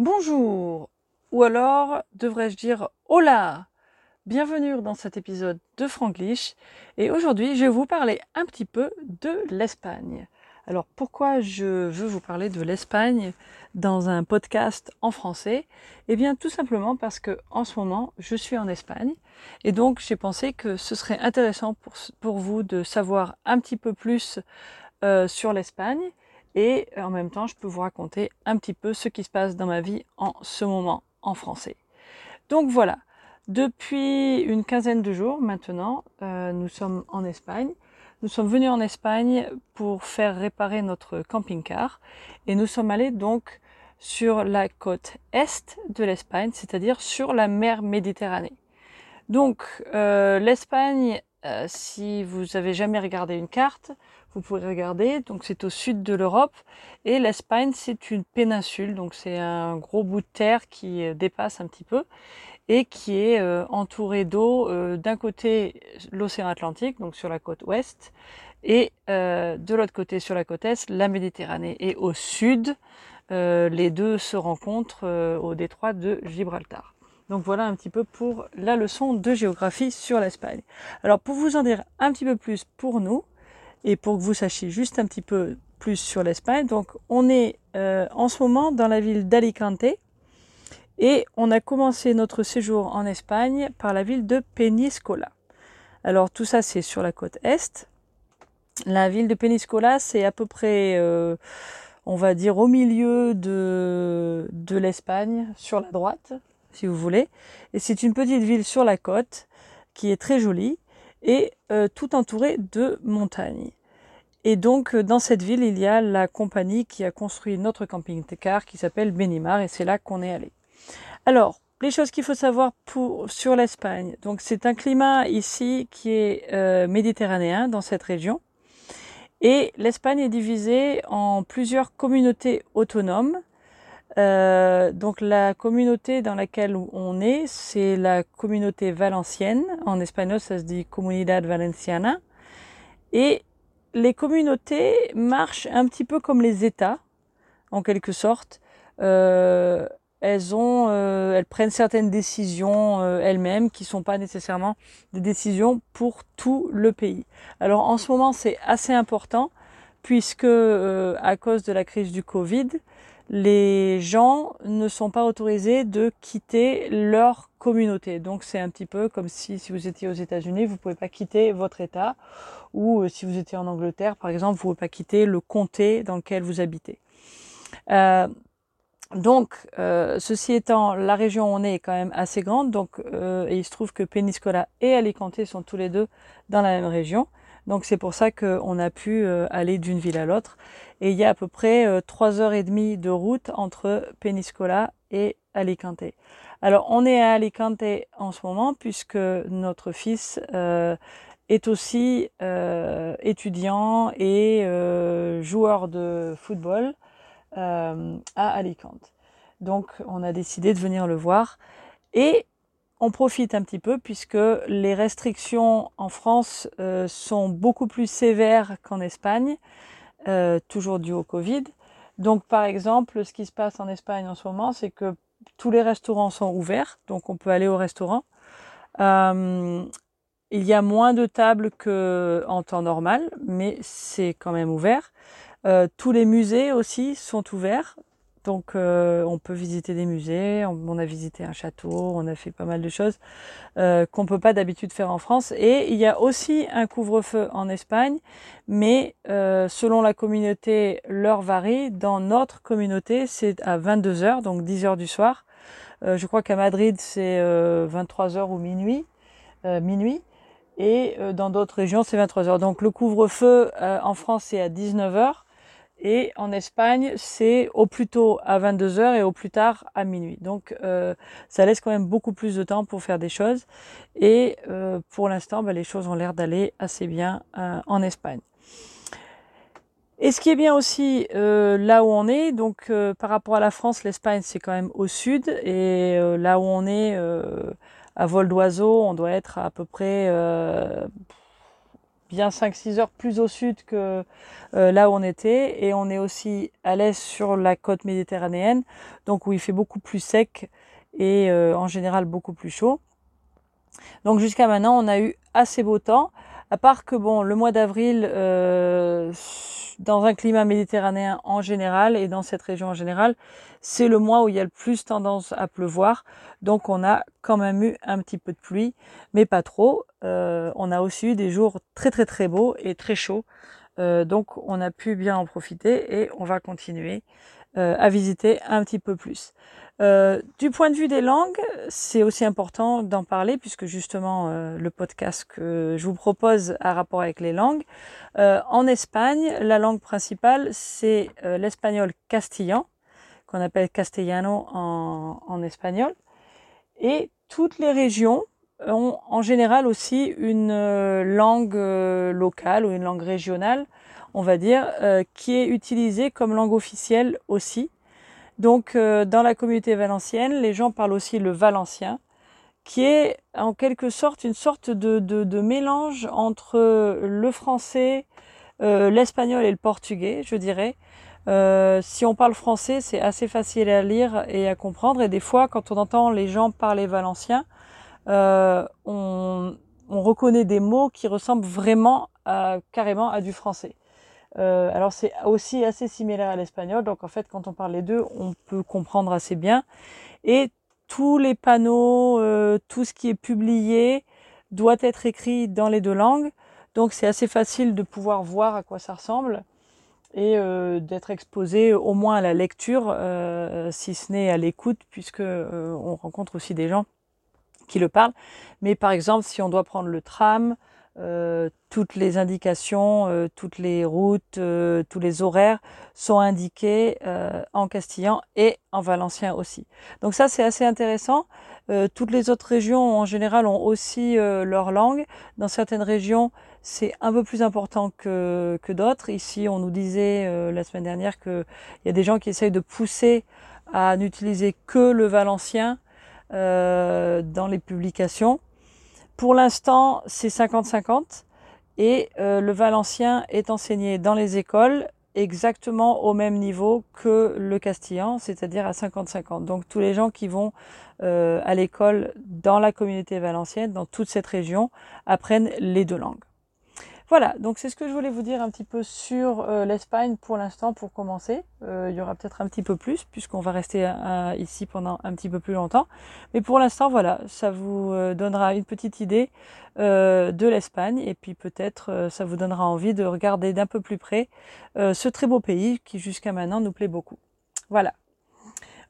Bonjour, ou alors devrais-je dire hola. Bienvenue dans cet épisode de Franglish. Et aujourd'hui je vais vous parler un petit peu de l'Espagne. Alors pourquoi je veux vous parler de l'Espagne dans un podcast en français? Eh bien tout simplement parce que en ce moment je suis en Espagne. Et donc j'ai pensé que ce serait intéressant pour, vous de savoir un petit peu plus euh, sur l'Espagne et en même temps je peux vous raconter un petit peu ce qui se passe dans ma vie en ce moment en français. Donc voilà, depuis une quinzaine de jours maintenant, euh, nous sommes en Espagne. Nous sommes venus en Espagne pour faire réparer notre camping-car et nous sommes allés donc sur la côte est de l'Espagne, c'est-à-dire sur la mer Méditerranée. Donc euh, l'Espagne, euh, si vous avez jamais regardé une carte, vous pouvez regarder. Donc c'est au sud de l'Europe et l'Espagne c'est une péninsule, donc c'est un gros bout de terre qui euh, dépasse un petit peu et qui est euh, entouré d'eau d'un côté l'océan Atlantique, donc sur la côte ouest, et de l'autre côté sur la côte est la Méditerranée. Et au sud, les deux se rencontrent au détroit de Gibraltar. Donc voilà un petit peu pour la leçon de géographie sur l'Espagne. Alors pour vous en dire un petit peu plus pour nous, et pour que vous sachiez juste un petit peu plus sur l'Espagne, donc on est euh, en ce moment dans la ville d'Alicante et on a commencé notre séjour en Espagne par la ville de Peñíscola. Alors tout ça c'est sur la côte est. La ville de Peñíscola c'est à peu près, euh, on va dire, au milieu de l'Espagne, sur la droite, vous voulez. Et c'est une petite ville sur la côte qui est très jolie et euh, tout entouré de montagnes. Et donc euh, dans cette ville, il y a la compagnie qui a construit notre camping-car qui s'appelle Benimar et c'est là qu'on est allé. Alors, les choses qu'il faut savoir pour, sur l'Espagne. Donc c'est un climat ici qui est euh, méditerranéen dans cette région. Et l'Espagne est divisée en plusieurs communautés autonomes euh, donc la communauté dans laquelle on est, c'est la communauté valencienne. En espagnol, ça se dit Comunidad Valenciana. Et les communautés marchent un petit peu comme les États, en quelque sorte. Euh, elles ont, euh, elles prennent certaines décisions elles-mêmes qui sont pas nécessairement des décisions pour tout le pays. Alors en ce moment, c'est assez important puisque à cause de la crise du Covid, les gens ne sont pas autorisés de quitter leur communauté. Donc c'est un petit peu comme si, si vous étiez aux États-Unis, vous ne pouvez pas quitter votre État, ou euh, si vous étiez en Angleterre, par exemple, vous ne pouvez pas quitter le comté dans lequel vous habitez. Euh, donc, euh, ceci étant, la région où on est est quand même assez grande, donc et il se trouve que Peniscola et Alicante sont tous les deux dans la même région. Donc c'est pour ça qu'on a pu euh, aller d'une ville à l'autre. Et il y a à peu près euh, trois heures et demie de route entre Peniscola et Alicante. Alors on est à Alicante en ce moment puisque notre fils euh, est aussi étudiant et joueur de football à Alicante. Donc on a décidé de venir le voir. Et on profite un petit peu puisque les restrictions en France euh, sont beaucoup plus sévères qu'en Espagne, euh, toujours dû au Covid. Donc par exemple, ce qui se passe en Espagne en ce moment, c'est que tous les restaurants sont ouverts, donc on peut aller au restaurant. Euh, il y a moins de tables qu'en temps normal, mais c'est quand même ouvert. tous les musées aussi sont ouverts, donc euh, on peut visiter des musées, on, a visité un château, on a fait pas mal de choses euh, qu'on peut pas d'habitude faire en France. Et il y a aussi un couvre-feu en Espagne, mais euh, selon la communauté, l'heure varie. Dans notre communauté, c'est à 22 heures, donc 10 heures du soir. je crois qu'à Madrid, c'est 23 heures ou minuit, minuit. Et dans d'autres régions, c'est 23 heures. Donc le couvre-feu en France, c'est à 19 heures. Et en Espagne, c'est au plus tôt à 22h et au plus tard à minuit. Donc euh, ça laisse quand même beaucoup plus de temps pour faire des choses. Et euh, pour l'instant, bah, les choses ont l'air d'aller assez bien euh, en Espagne. Et ce qui est bien aussi là où on est, donc par rapport à la France, l'Espagne c'est quand même au sud. Et là où on est, à vol d'oiseau, on doit être à peu près bien 5-6 heures plus au sud que euh, là où on était. Et on est aussi à l'est sur la côte méditerranéenne, donc où il fait beaucoup plus sec et euh, en général beaucoup plus chaud. Donc jusqu'à maintenant, on a eu assez beau temps. À part que bon, le mois d'avril, euh, dans un climat méditerranéen en général et dans cette région en général, c'est le mois où il y a le plus tendance à pleuvoir. Donc on a quand même eu un petit peu de pluie, mais pas trop. Euh, on a aussi eu des jours très très très beaux et très chauds. Euh, donc on a pu bien en profiter et on va continuer à visiter un petit peu plus. Euh, du point de vue des langues, c'est aussi important d'en parler puisque justement euh, le podcast que je vous propose a rapport avec les langues. Euh, en Espagne, la langue principale c'est l'espagnol castillan, qu'on appelle castellano en, en, espagnol. Et toutes les régions ont en général aussi une langue locale ou une langue régionale, on va dire, qui est utilisée comme langue officielle aussi. Donc euh, dans la communauté valencienne, les gens parlent aussi le valencien, qui est en quelque sorte une sorte de, de, mélange entre le français, euh, l'espagnol et le portugais, je dirais. Euh, si on parle français, c'est assez facile à lire et à comprendre. Et des fois, quand on entend les gens parler valencien, on, on, reconnaît des mots qui ressemblent vraiment à, carrément à du français. Euh, alors c'est aussi assez similaire à l'espagnol, donc en fait quand on parle les deux, on peut comprendre assez bien. Et tous les panneaux, euh, tout ce qui est publié doit être écrit dans les deux langues, donc c'est assez facile de pouvoir voir à quoi ça ressemble et euh, d'être exposé au moins à la lecture, si ce n'est à l'écoute, puisque on rencontre aussi des gens qui le parlent. Mais par exemple, si on doit prendre le tram, euh, toutes les indications, euh, toutes les routes, euh, tous les horaires sont indiqués en castillan et en valencien aussi. Donc ça c'est assez intéressant. toutes les autres régions en général ont aussi leur langue. Dans certaines régions c'est un peu plus important que, que d'autres. Ici on nous disait la semaine dernière qu'il y a des gens qui essayent de pousser à n'utiliser que le valencien dans les publications. Pour l'instant, c'est 50-50 et euh, le valencien est enseigné dans les écoles exactement au même niveau que le castillan, c'est-à-dire à 50-50. Donc tous les gens qui vont euh, à l'école dans la communauté valencienne, dans toute cette région, apprennent les deux langues. Voilà, donc c'est ce que je voulais vous dire un petit peu sur euh, l'Espagne pour l'instant, pour commencer. Euh, il y aura peut-être un petit peu plus, puisqu'on va rester euh, ici pendant un petit peu plus longtemps. Mais pour l'instant, voilà, ça vous donnera une petite idée de l'Espagne, et puis peut-être ça vous donnera envie de regarder d'un peu plus près ce très beau pays qui jusqu'à maintenant nous plaît beaucoup. Voilà.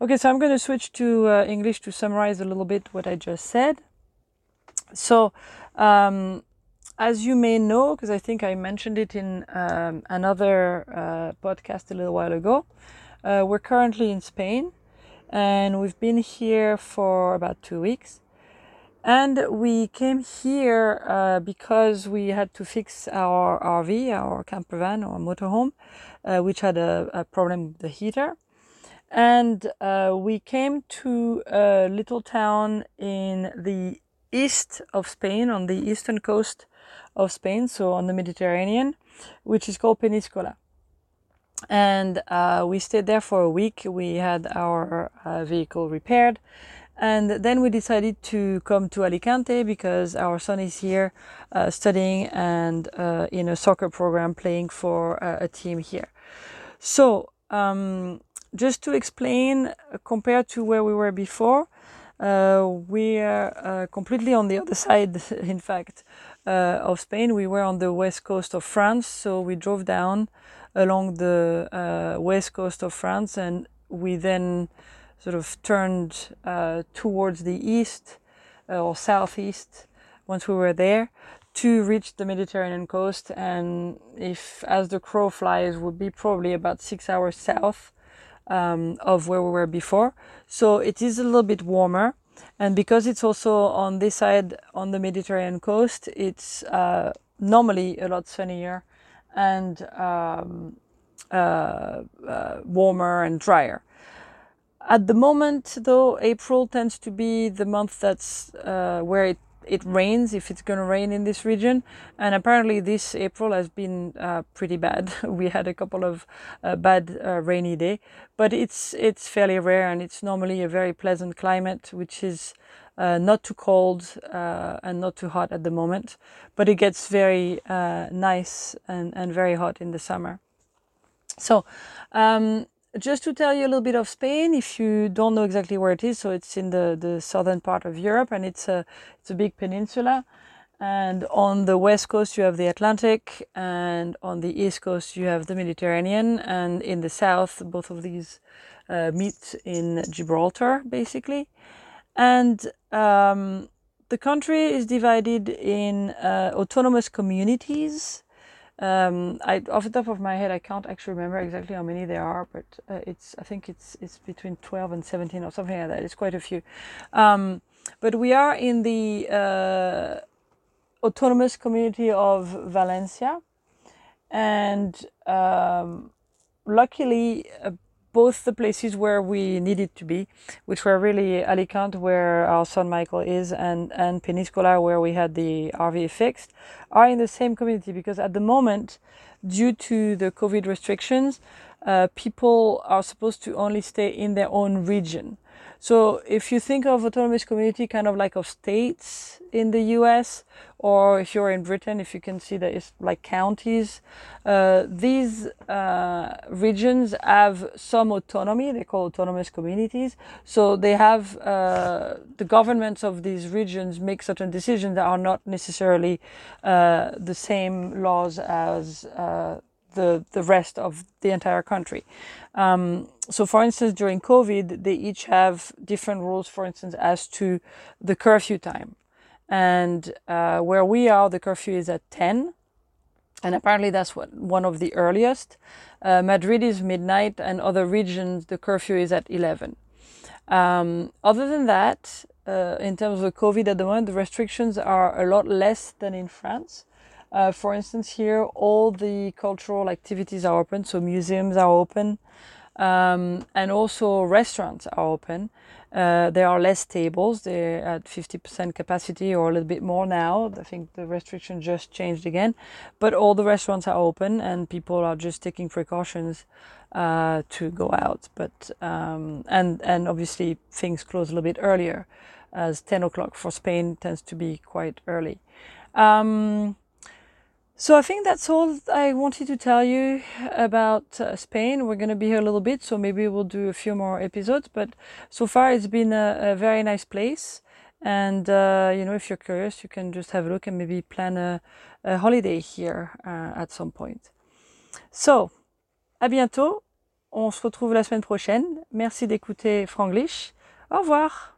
Okay, so I'm going to switch to uh, English to summarize a little bit what I just said. So, um, as you may know, because I think I mentioned it in um, another uh, podcast a little while ago, uh, we're currently in Spain and we've been here for about two weeks. And we came here uh, because we had to fix our RV, our camper van or motorhome, uh, which had a, a, problem with the heater. And uh, we came to a little town in the east of Spain, on the eastern coast of Spain, so on the Mediterranean, which is called Peniscola. And uh, we stayed there for a week. We had our uh, vehicle repaired. And then we decided to come to Alicante because our son is here uh, studying and uh, in a soccer program playing for uh, a team here. So, um, just to explain, uh, compared to where we were before, we are completely on the other side, in fact, uh, of Spain. We were on the west coast of France, so we drove down along the uh, west coast of France, and we then sort of turned uh, towards the east uh, or southeast once we were there to reach the Mediterranean coast. And if, as the crow flies, would be probably about six hours south um, of where we were before. So it is a little bit warmer and because it's also on this side on the Mediterranean coast, it's uh, normally a lot sunnier and um, uh, uh, warmer and drier. At the moment, though, April tends to be the month that's uh, where it it rains if it's going to rain in this region. And apparently, this April has been uh, pretty bad. we had a couple of uh, bad uh, rainy day, but it's it's fairly rare, and it's normally a very pleasant climate, which is uh, not too cold uh, and not too hot at the moment. But it gets very uh, nice and and very hot in the summer. So. Um, just to tell you a little bit of Spain, if you don't know exactly where it is, so it's in the, the southern part of Europe and it's a, it's a big peninsula. And on the west coast, you have the Atlantic, and on the east coast, you have the Mediterranean. And in the south, both of these uh, meet in Gibraltar, basically. And um, the country is divided in uh, autonomous communities um, I, off the top of my head, I can't actually remember exactly how many there are, but uh, it's I think it's it's between 12 and 17 or something like that. It's quite a few. Um, but we are in the uh, autonomous community of Valencia, and um, luckily, uh, both the places where we needed to be, which were really Alicante, where our son Michael is, and, and Peniscola, where we had the RV fixed, are in the same community because at the moment, due to the COVID restrictions, uh, people are supposed to only stay in their own region. So if you think of autonomous community kind of like of states in the US, or if you're in Britain, if you can see that it's like counties, uh, these uh, regions have some autonomy. They call autonomous communities. So they have uh, the governments of these regions make certain decisions that are not necessarily uh, the same laws as uh, the the rest of the entire country. Um, so, for instance, during COVID, they each have different rules. For instance, as to the curfew time, and uh, where we are, the curfew is at ten, and apparently that's what one of the earliest. Uh, Madrid is midnight, and other regions the curfew is at eleven. Um, other than that, uh, in terms of COVID at the moment, the restrictions are a lot less than in France. Uh, for instance, here all the cultural activities are open, so museums are open, um, and also restaurants are open. Uh, there are less tables; they're at 50% capacity or a little bit more now. I think the restriction just changed again, but all the restaurants are open, and people are just taking precautions uh, to go out. But um, and and obviously things close a little bit earlier, as 10 o'clock for Spain tends to be quite early. Um, so I think that's all I wanted to tell you about uh, Spain. We're going to be here a little bit, so maybe we'll do a few more episodes. But so far, it's been a, a very nice place. And uh, you know, if you're curious, you can just have a look and maybe plan a, a holiday here uh, at some point. So, à bientôt. On se retrouve la semaine prochaine. Merci d'écouter Franglish. Au revoir.